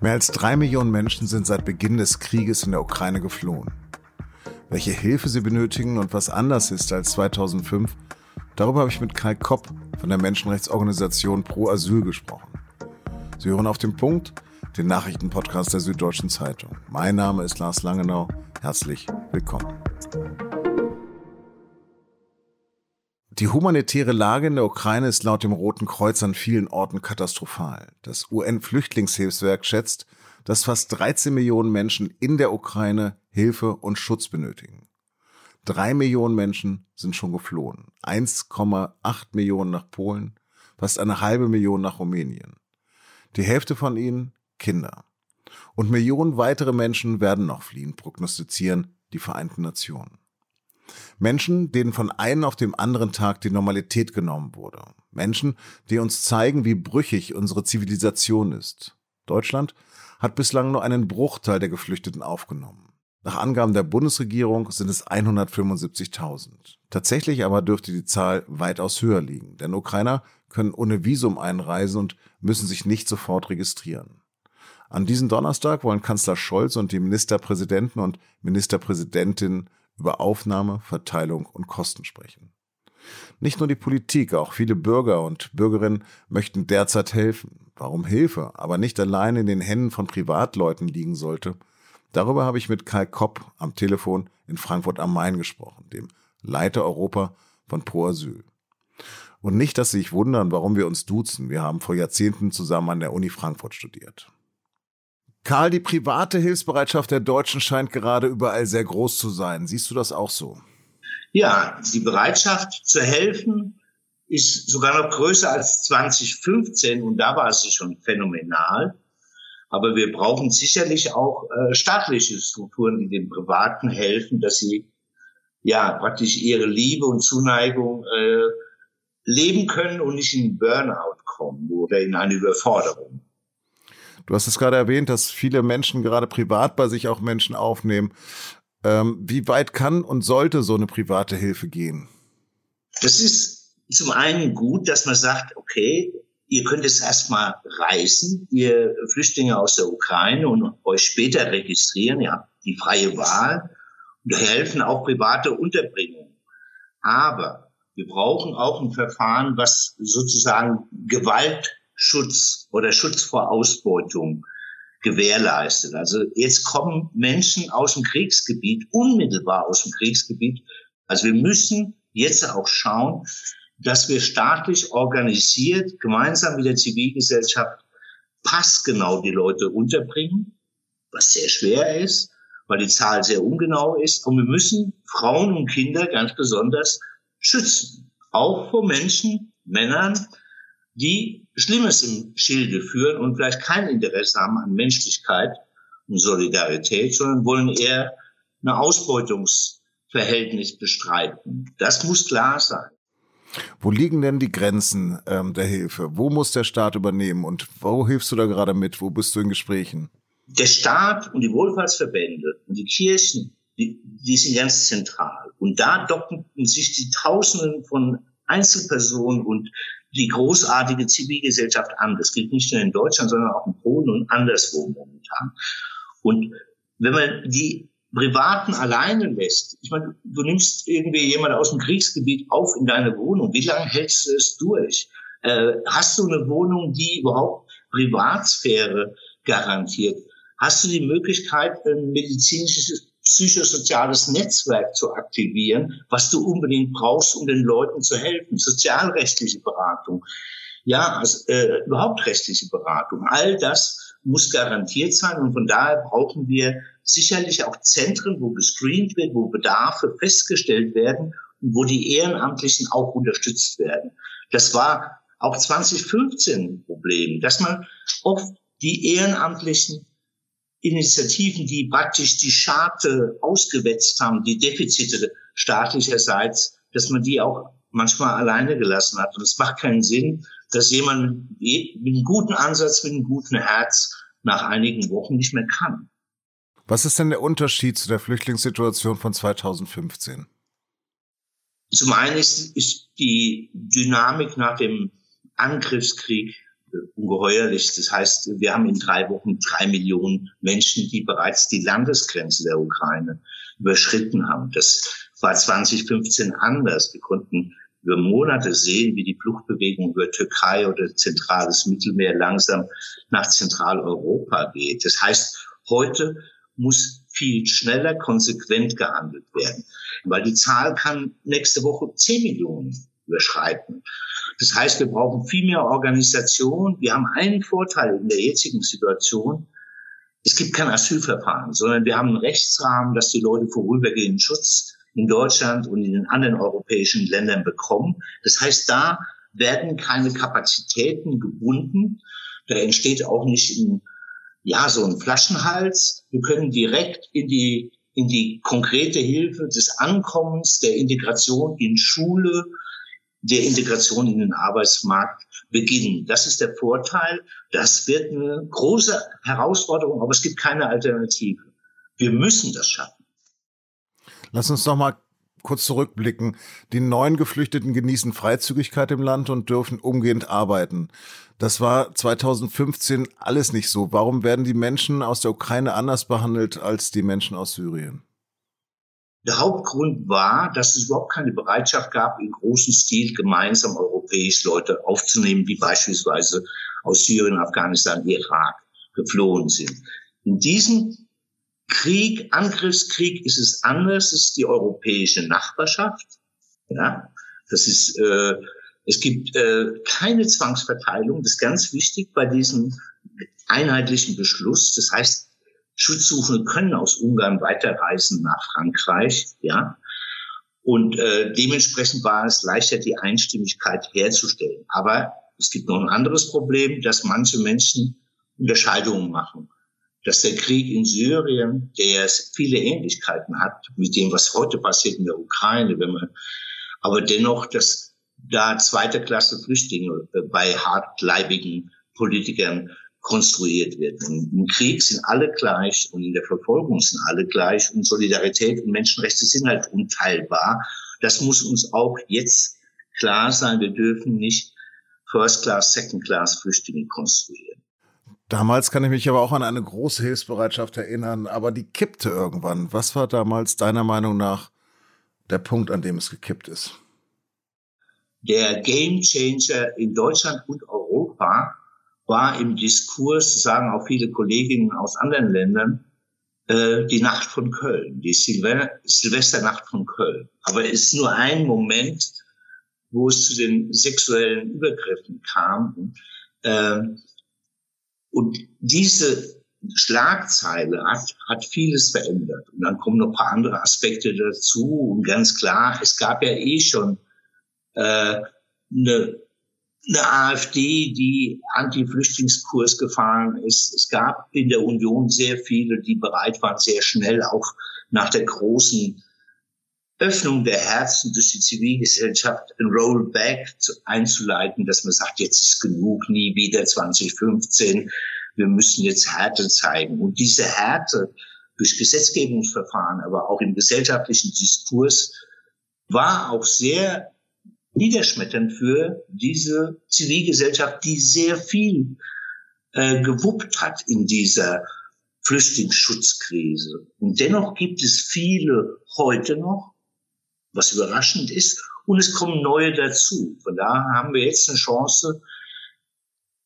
Mehr als drei Millionen Menschen sind seit Beginn des Krieges in der Ukraine geflohen. Welche Hilfe sie benötigen und was anders ist als 2005, darüber habe ich mit Kai Kopp von der Menschenrechtsorganisation Pro Asyl gesprochen. Sie hören auf den Punkt, den Nachrichtenpodcast der Süddeutschen Zeitung. Mein Name ist Lars Langenau. Herzlich willkommen. Die humanitäre Lage in der Ukraine ist laut dem Roten Kreuz an vielen Orten katastrophal. Das UN-Flüchtlingshilfswerk schätzt, dass fast 13 Millionen Menschen in der Ukraine Hilfe und Schutz benötigen. Drei Millionen Menschen sind schon geflohen, 1,8 Millionen nach Polen, fast eine halbe Million nach Rumänien. Die Hälfte von ihnen Kinder. Und Millionen weitere Menschen werden noch fliehen, prognostizieren die Vereinten Nationen. Menschen, denen von einem auf dem anderen Tag die Normalität genommen wurde. Menschen, die uns zeigen, wie brüchig unsere Zivilisation ist. Deutschland hat bislang nur einen Bruchteil der Geflüchteten aufgenommen. Nach Angaben der Bundesregierung sind es 175.000. Tatsächlich aber dürfte die Zahl weitaus höher liegen, denn Ukrainer können ohne Visum einreisen und müssen sich nicht sofort registrieren. An diesem Donnerstag wollen Kanzler Scholz und die Ministerpräsidenten und Ministerpräsidentinnen über Aufnahme, Verteilung und Kosten sprechen. Nicht nur die Politik, auch viele Bürger und Bürgerinnen möchten derzeit helfen. Warum Hilfe, aber nicht allein in den Händen von Privatleuten liegen sollte, darüber habe ich mit Kai Kopp am Telefon in Frankfurt am Main gesprochen, dem Leiter Europa von Pro Asyl. Und nicht, dass Sie sich wundern, warum wir uns duzen. Wir haben vor Jahrzehnten zusammen an der Uni Frankfurt studiert. Karl, die private Hilfsbereitschaft der Deutschen scheint gerade überall sehr groß zu sein. Siehst du das auch so? Ja, die Bereitschaft zu helfen ist sogar noch größer als 2015 und da war sie schon phänomenal. Aber wir brauchen sicherlich auch äh, staatliche Strukturen, die den Privaten helfen, dass sie ja praktisch ihre Liebe und Zuneigung äh, leben können und nicht in Burnout kommen oder in eine Überforderung. Du hast es gerade erwähnt, dass viele Menschen gerade privat bei sich auch Menschen aufnehmen. Ähm, wie weit kann und sollte so eine private Hilfe gehen? Das ist zum einen gut, dass man sagt, okay, ihr könnt es erstmal reisen, ihr Flüchtlinge aus der Ukraine und euch später registrieren, ihr habt die freie Wahl und helfen auch private Unterbringungen. Aber wir brauchen auch ein Verfahren, was sozusagen Gewalt Schutz oder Schutz vor Ausbeutung gewährleistet. Also jetzt kommen Menschen aus dem Kriegsgebiet, unmittelbar aus dem Kriegsgebiet. Also wir müssen jetzt auch schauen, dass wir staatlich organisiert, gemeinsam mit der Zivilgesellschaft, passgenau die Leute unterbringen, was sehr schwer ist, weil die Zahl sehr ungenau ist. Und wir müssen Frauen und Kinder ganz besonders schützen. Auch vor Menschen, Männern, die Schlimmes im Schilde führen und vielleicht kein Interesse haben an Menschlichkeit und Solidarität, sondern wollen eher ein Ausbeutungsverhältnis bestreiten. Das muss klar sein. Wo liegen denn die Grenzen ähm, der Hilfe? Wo muss der Staat übernehmen und wo hilfst du da gerade mit? Wo bist du in Gesprächen? Der Staat und die Wohlfahrtsverbände und die Kirchen, die, die sind ganz zentral. Und da docken sich die Tausenden von Einzelpersonen und die großartige Zivilgesellschaft an. Das gilt nicht nur in Deutschland, sondern auch in Polen und anderswo momentan. Und wenn man die Privaten alleine lässt, ich meine, du nimmst irgendwie jemand aus dem Kriegsgebiet auf in deine Wohnung, wie lange hältst du es durch? Äh, hast du eine Wohnung, die überhaupt Privatsphäre garantiert? Hast du die Möglichkeit, ein medizinisches psychosoziales Netzwerk zu aktivieren, was du unbedingt brauchst, um den Leuten zu helfen. Sozialrechtliche Beratung, ja, also, äh, überhaupt rechtliche Beratung. All das muss garantiert sein und von daher brauchen wir sicherlich auch Zentren, wo gescreent wird, wo Bedarfe festgestellt werden und wo die Ehrenamtlichen auch unterstützt werden. Das war auch 2015 ein Problem, dass man oft die Ehrenamtlichen Initiativen, die praktisch die Scharte ausgewetzt haben, die Defizite staatlicherseits, dass man die auch manchmal alleine gelassen hat. Und es macht keinen Sinn, dass jemand mit einem guten Ansatz, mit einem guten Herz nach einigen Wochen nicht mehr kann. Was ist denn der Unterschied zu der Flüchtlingssituation von 2015? Zum einen ist, ist die Dynamik nach dem Angriffskrieg ungeheuerlich. Das heißt, wir haben in drei Wochen drei Millionen Menschen, die bereits die Landesgrenze der Ukraine überschritten haben. Das war 2015 anders. Wir konnten über Monate sehen, wie die Fluchtbewegung über Türkei oder zentrales Mittelmeer langsam nach Zentraleuropa geht. Das heißt, heute muss viel schneller, konsequent gehandelt werden, weil die Zahl kann nächste Woche 10 Millionen überschreiten. Das heißt, wir brauchen viel mehr Organisation. Wir haben einen Vorteil in der jetzigen Situation. Es gibt kein Asylverfahren, sondern wir haben einen Rechtsrahmen, dass die Leute vorübergehenden Schutz in Deutschland und in den anderen europäischen Ländern bekommen. Das heißt, da werden keine Kapazitäten gebunden. Da entsteht auch nicht ein, ja, so ein Flaschenhals. Wir können direkt in die, in die konkrete Hilfe des Ankommens, der Integration in Schule, der Integration in den Arbeitsmarkt beginnen. Das ist der Vorteil. Das wird eine große Herausforderung, aber es gibt keine Alternative. Wir müssen das schaffen. Lass uns noch mal kurz zurückblicken. Die neuen Geflüchteten genießen Freizügigkeit im Land und dürfen umgehend arbeiten. Das war 2015 alles nicht so. Warum werden die Menschen aus der Ukraine anders behandelt als die Menschen aus Syrien? Der Hauptgrund war, dass es überhaupt keine Bereitschaft gab, in großem Stil gemeinsam europäisch Leute aufzunehmen, wie beispielsweise aus Syrien, Afghanistan, Irak geflohen sind. In diesem Krieg, Angriffskrieg ist es anders, es ist die europäische Nachbarschaft. Ja, das ist, äh, es gibt äh, keine Zwangsverteilung, das ist ganz wichtig bei diesem einheitlichen Beschluss. Das heißt, Schutzsuchende können aus Ungarn weiterreisen nach Frankreich, ja. Und äh, dementsprechend war es leichter, die Einstimmigkeit herzustellen. Aber es gibt noch ein anderes Problem, dass manche Menschen Unterscheidungen machen. Dass der Krieg in Syrien, der viele Ähnlichkeiten hat mit dem, was heute passiert in der Ukraine, wenn man, aber dennoch, dass da zweite Klasse Flüchtlinge äh, bei hartleibigen Politikern konstruiert wird. Und Im Krieg sind alle gleich und in der Verfolgung sind alle gleich und Solidarität und Menschenrechte sind halt unteilbar. Das muss uns auch jetzt klar sein. Wir dürfen nicht First-Class, Second-Class Flüchtlinge konstruieren. Damals kann ich mich aber auch an eine große Hilfsbereitschaft erinnern, aber die kippte irgendwann. Was war damals deiner Meinung nach der Punkt, an dem es gekippt ist? Der Game Changer in Deutschland und Europa war im Diskurs, sagen auch viele Kolleginnen aus anderen Ländern, äh, die Nacht von Köln, die Silve Silvesternacht von Köln. Aber es ist nur ein Moment, wo es zu den sexuellen Übergriffen kam. Äh, und diese Schlagzeile hat, hat vieles verändert. Und dann kommen noch ein paar andere Aspekte dazu. Und ganz klar, es gab ja eh schon äh, eine eine AfD, die Anti-Flüchtlingskurs gefahren ist. Es gab in der Union sehr viele, die bereit waren, sehr schnell auch nach der großen Öffnung der Herzen durch die Zivilgesellschaft ein Rollback einzuleiten, dass man sagt, jetzt ist genug, nie wieder 2015, wir müssen jetzt Härte zeigen. Und diese Härte durch Gesetzgebungsverfahren, aber auch im gesellschaftlichen Diskurs war auch sehr niederschmetternd für diese Zivilgesellschaft, die sehr viel äh, gewuppt hat in dieser Flüchtlingsschutzkrise. Und dennoch gibt es viele heute noch, was überraschend ist, und es kommen neue dazu. Von daher haben wir jetzt eine Chance,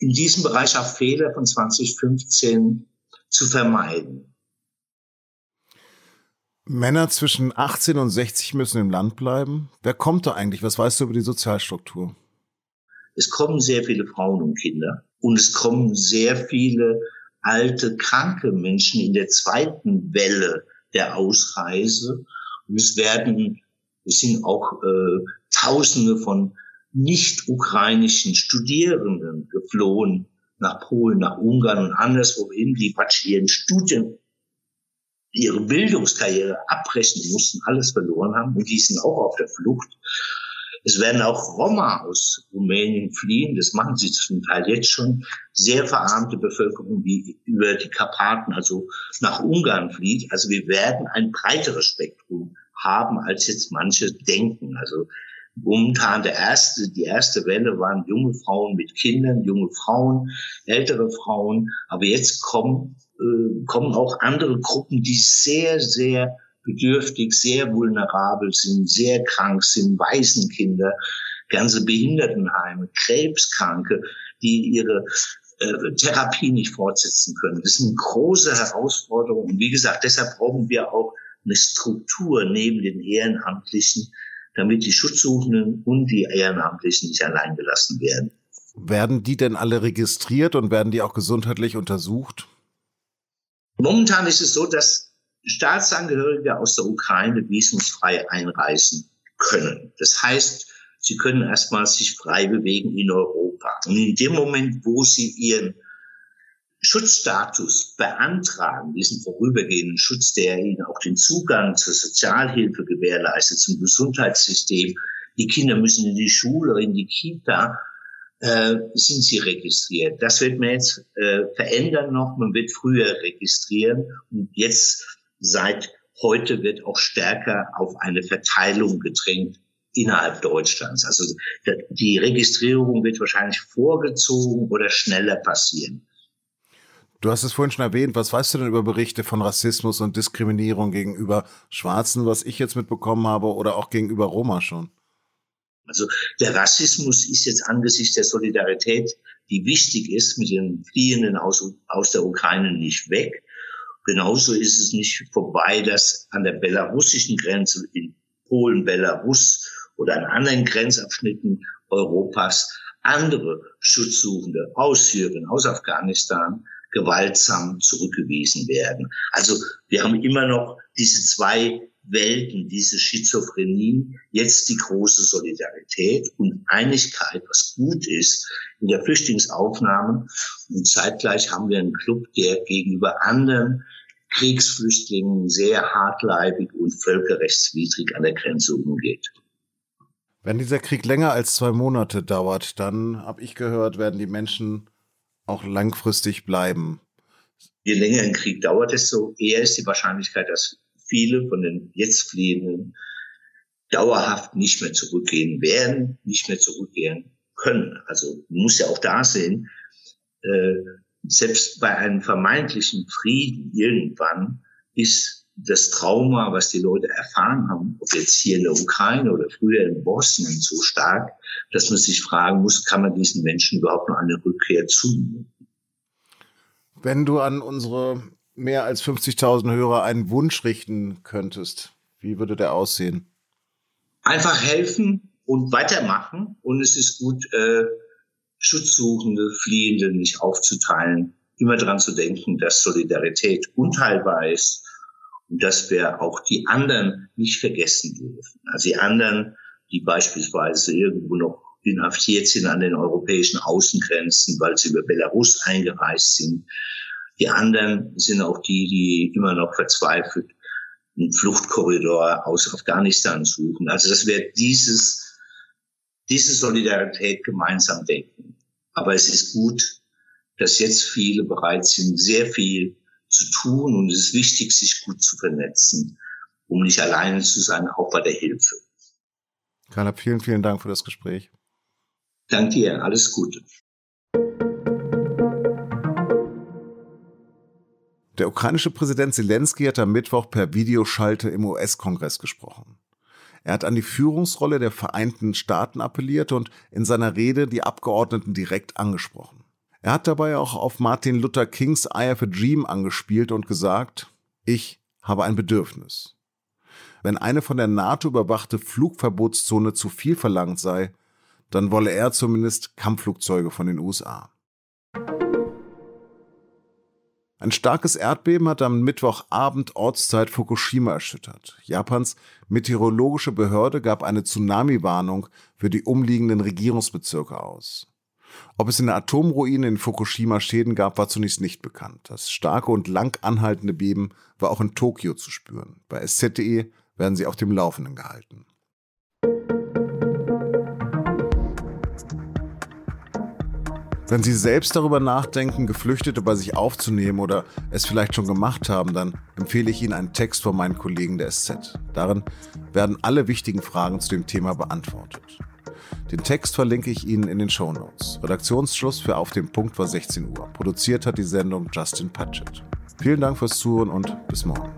in diesem Bereich auch Fehler von 2015 zu vermeiden. Männer zwischen 18 und 60 müssen im Land bleiben. Wer kommt da eigentlich? Was weißt du über die Sozialstruktur? Es kommen sehr viele Frauen und Kinder und es kommen sehr viele alte, kranke Menschen in der zweiten Welle der Ausreise. Und es werden, es sind auch äh, Tausende von nicht-ukrainischen Studierenden geflohen nach Polen, nach Ungarn und anderswohin, die praktisch ihren Studien ihre Bildungskarriere abbrechen mussten, alles verloren haben und die sind auch auf der Flucht. Es werden auch Roma aus Rumänien fliehen, das machen sie zum Teil jetzt schon. Sehr verarmte Bevölkerung, die über die Karpaten, also nach Ungarn flieht. Also wir werden ein breiteres Spektrum haben, als jetzt manche denken. Also momentan der erste, die erste Welle waren junge Frauen mit Kindern, junge Frauen, ältere Frauen. Aber jetzt kommen, äh, kommen auch andere Gruppen, die sehr, sehr bedürftig, sehr vulnerabel sind, sehr krank sind, Waisenkinder, ganze Behindertenheime, Krebskranke, die ihre äh, Therapie nicht fortsetzen können. Das ist eine große Herausforderung. Und wie gesagt, deshalb brauchen wir auch eine Struktur neben den Ehrenamtlichen, damit die Schutzsuchenden und die Ehrenamtlichen nicht allein gelassen werden. Werden die denn alle registriert und werden die auch gesundheitlich untersucht? Momentan ist es so, dass Staatsangehörige aus der Ukraine visumsfrei einreisen können. Das heißt, sie können erstmal sich frei bewegen in Europa. Und in dem Moment, wo sie ihren Schutzstatus beantragen, diesen vorübergehenden Schutz, der ihnen auch den Zugang zur Sozialhilfe gewährleistet, zum Gesundheitssystem. Die Kinder müssen in die Schule, in die Kita, äh, sind sie registriert. Das wird man jetzt äh, verändern noch. Man wird früher registrieren und jetzt seit heute wird auch stärker auf eine Verteilung gedrängt innerhalb Deutschlands. Also die Registrierung wird wahrscheinlich vorgezogen oder schneller passieren. Du hast es vorhin schon erwähnt. Was weißt du denn über Berichte von Rassismus und Diskriminierung gegenüber Schwarzen, was ich jetzt mitbekommen habe, oder auch gegenüber Roma schon? Also der Rassismus ist jetzt angesichts der Solidarität, die wichtig ist, mit den Fliehenden aus, aus der Ukraine nicht weg. Genauso ist es nicht vorbei, dass an der belarussischen Grenze in Polen, Belarus oder an anderen Grenzabschnitten Europas andere Schutzsuchende aus Syrien, aus Afghanistan gewaltsam zurückgewiesen werden. Also wir haben immer noch diese zwei Welten, diese Schizophrenie, jetzt die große Solidarität und Einigkeit, was gut ist in der Flüchtlingsaufnahme. Und zeitgleich haben wir einen Club, der gegenüber anderen Kriegsflüchtlingen sehr hartleibig und völkerrechtswidrig an der Grenze umgeht. Wenn dieser Krieg länger als zwei Monate dauert, dann, habe ich gehört, werden die Menschen auch langfristig bleiben. Je länger ein Krieg dauert, desto eher ist die Wahrscheinlichkeit, dass viele von den jetzt Fliehenden dauerhaft nicht mehr zurückgehen werden, nicht mehr zurückgehen können. Also muss ja auch da sehen, äh, selbst bei einem vermeintlichen Frieden irgendwann ist das Trauma, was die Leute erfahren haben, ob jetzt hier in der Ukraine oder früher in Bosnien so stark, dass man sich fragen muss, kann man diesen Menschen überhaupt noch eine Rückkehr zumuten? Wenn du an unsere mehr als 50.000 Hörer einen Wunsch richten könntest, wie würde der aussehen? Einfach helfen und weitermachen. Und es ist gut, äh, Schutzsuchende, Fliehende nicht aufzuteilen. Immer daran zu denken, dass Solidarität unteilbar ist dass wir auch die anderen nicht vergessen dürfen. Also die anderen, die beispielsweise irgendwo noch inhaftiert sind an den europäischen Außengrenzen, weil sie über Belarus eingereist sind. Die anderen sind auch die, die immer noch verzweifelt einen Fluchtkorridor aus Afghanistan suchen. Also dass wir dieses, diese Solidarität gemeinsam denken. Aber es ist gut, dass jetzt viele bereit sind, sehr viel zu tun und es ist wichtig, sich gut zu vernetzen, um nicht alleine zu sein, auch bei der Hilfe. Kalab, vielen, vielen Dank für das Gespräch. Danke dir, alles Gute. Der ukrainische Präsident Zelensky hat am Mittwoch per Videoschalte im US-Kongress gesprochen. Er hat an die Führungsrolle der Vereinten Staaten appelliert und in seiner Rede die Abgeordneten direkt angesprochen. Er hat dabei auch auf Martin Luther Kings I Have a Dream angespielt und gesagt, ich habe ein Bedürfnis. Wenn eine von der NATO überwachte Flugverbotszone zu viel verlangt sei, dann wolle er zumindest Kampfflugzeuge von den USA. Ein starkes Erdbeben hat am Mittwochabend Ortszeit Fukushima erschüttert. Japans meteorologische Behörde gab eine Tsunami-Warnung für die umliegenden Regierungsbezirke aus. Ob es in der Atomruine in Fukushima Schäden gab, war zunächst nicht bekannt. Das starke und lang anhaltende Beben war auch in Tokio zu spüren. Bei SZDE werden sie auf dem Laufenden gehalten. Wenn Sie selbst darüber nachdenken, Geflüchtete bei sich aufzunehmen oder es vielleicht schon gemacht haben, dann empfehle ich Ihnen einen Text von meinen Kollegen der SZ. Darin werden alle wichtigen Fragen zu dem Thema beantwortet. Den Text verlinke ich Ihnen in den Show Notes. Redaktionsschluss für Auf dem Punkt war 16 Uhr. Produziert hat die Sendung Justin Patchett. Vielen Dank fürs Zuhören und bis morgen.